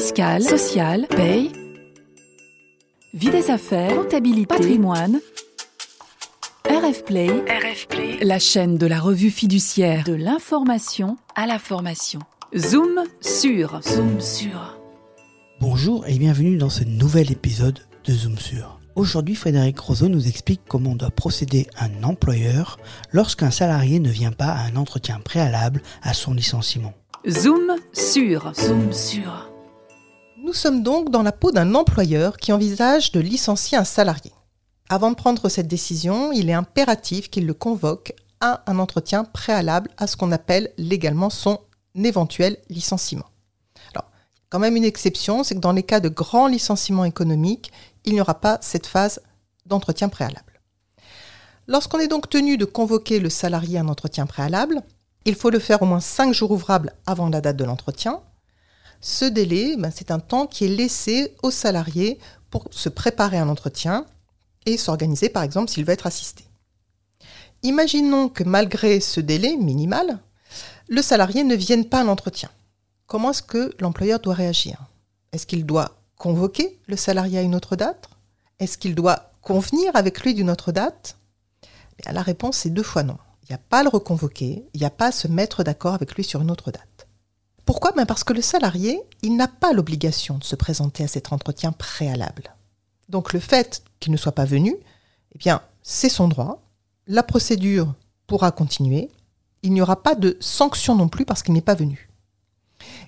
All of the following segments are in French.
fiscale, sociale, paye, vie des affaires, comptabilité, patrimoine. RF Play, la chaîne de la revue fiduciaire de l'information à la formation. Zoom sur, zoom sur. Bonjour et bienvenue dans ce nouvel épisode de Zoom sur. Aujourd'hui, Frédéric Roseau nous explique comment doit procéder un employeur lorsqu'un salarié ne vient pas à un entretien préalable à son licenciement. Zoom sur, zoom sur. Nous sommes donc dans la peau d'un employeur qui envisage de licencier un salarié. Avant de prendre cette décision, il est impératif qu'il le convoque à un entretien préalable à ce qu'on appelle légalement son éventuel licenciement. Quand même une exception, c'est que dans les cas de grands licenciements économiques, il n'y aura pas cette phase d'entretien préalable. Lorsqu'on est donc tenu de convoquer le salarié à un entretien préalable, il faut le faire au moins 5 jours ouvrables avant la date de l'entretien. Ce délai, ben, c'est un temps qui est laissé au salarié pour se préparer à un entretien et s'organiser par exemple s'il veut être assisté. Imaginons que malgré ce délai minimal, le salarié ne vienne pas à l'entretien. Comment est-ce que l'employeur doit réagir? Est-ce qu'il doit convoquer le salarié à une autre date? Est-ce qu'il doit convenir avec lui d'une autre date? Eh La réponse est deux fois non. Il n'y a pas à le reconvoquer, il n'y a pas à se mettre d'accord avec lui sur une autre date. Pourquoi? Ben Parce que le salarié, il n'a pas l'obligation de se présenter à cet entretien préalable. Donc le fait qu'il ne soit pas venu, eh bien, c'est son droit. La procédure pourra continuer. Il n'y aura pas de sanction non plus parce qu'il n'est pas venu.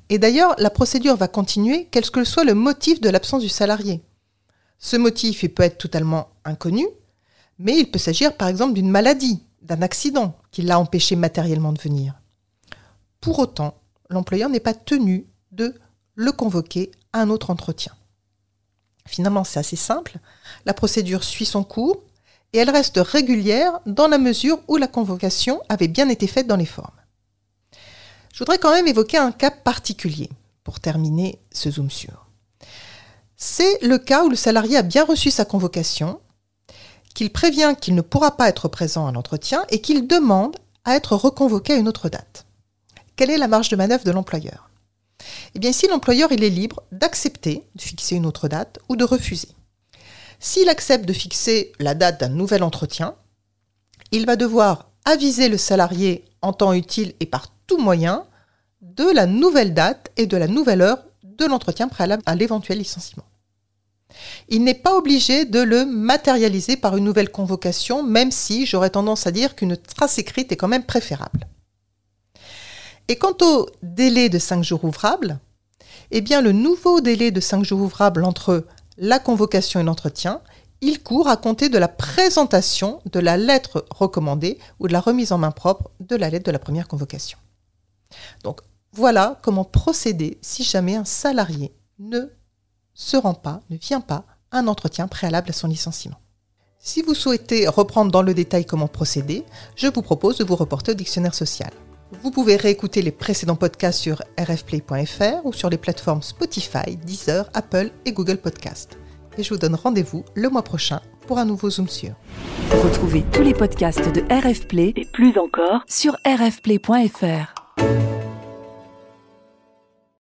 Et d'ailleurs, la procédure va continuer quel que soit le motif de l'absence du salarié. Ce motif, peut être totalement inconnu, mais il peut s'agir par exemple d'une maladie, d'un accident qui l'a empêché matériellement de venir. Pour autant, l'employeur n'est pas tenu de le convoquer à un autre entretien. Finalement, c'est assez simple. La procédure suit son cours et elle reste régulière dans la mesure où la convocation avait bien été faite dans les formes. Je voudrais quand même évoquer un cas particulier pour terminer ce zoom sur. C'est le cas où le salarié a bien reçu sa convocation, qu'il prévient qu'il ne pourra pas être présent à l'entretien et qu'il demande à être reconvoqué à une autre date. Quelle est la marge de manœuvre de l'employeur? Eh bien, ici, l'employeur est libre d'accepter de fixer une autre date ou de refuser. S'il accepte de fixer la date d'un nouvel entretien, il va devoir aviser le salarié en temps utile et par tout moyen de la nouvelle date et de la nouvelle heure de l'entretien préalable à l'éventuel licenciement. Il n'est pas obligé de le matérialiser par une nouvelle convocation, même si j'aurais tendance à dire qu'une trace écrite est quand même préférable. Et quant au délai de 5 jours ouvrables, eh bien le nouveau délai de 5 jours ouvrables entre la convocation et l'entretien, il court à compter de la présentation de la lettre recommandée ou de la remise en main propre de la lettre de la première convocation. Donc voilà comment procéder si jamais un salarié ne se rend pas, ne vient pas à un entretien préalable à son licenciement. Si vous souhaitez reprendre dans le détail comment procéder, je vous propose de vous reporter au dictionnaire social. Vous pouvez réécouter les précédents podcasts sur rfplay.fr ou sur les plateformes Spotify, Deezer, Apple et Google Podcast. Et je vous donne rendez-vous le mois prochain pour un nouveau Zoom sur. Retrouvez tous les podcasts de RF Play et plus encore sur rfplay.fr.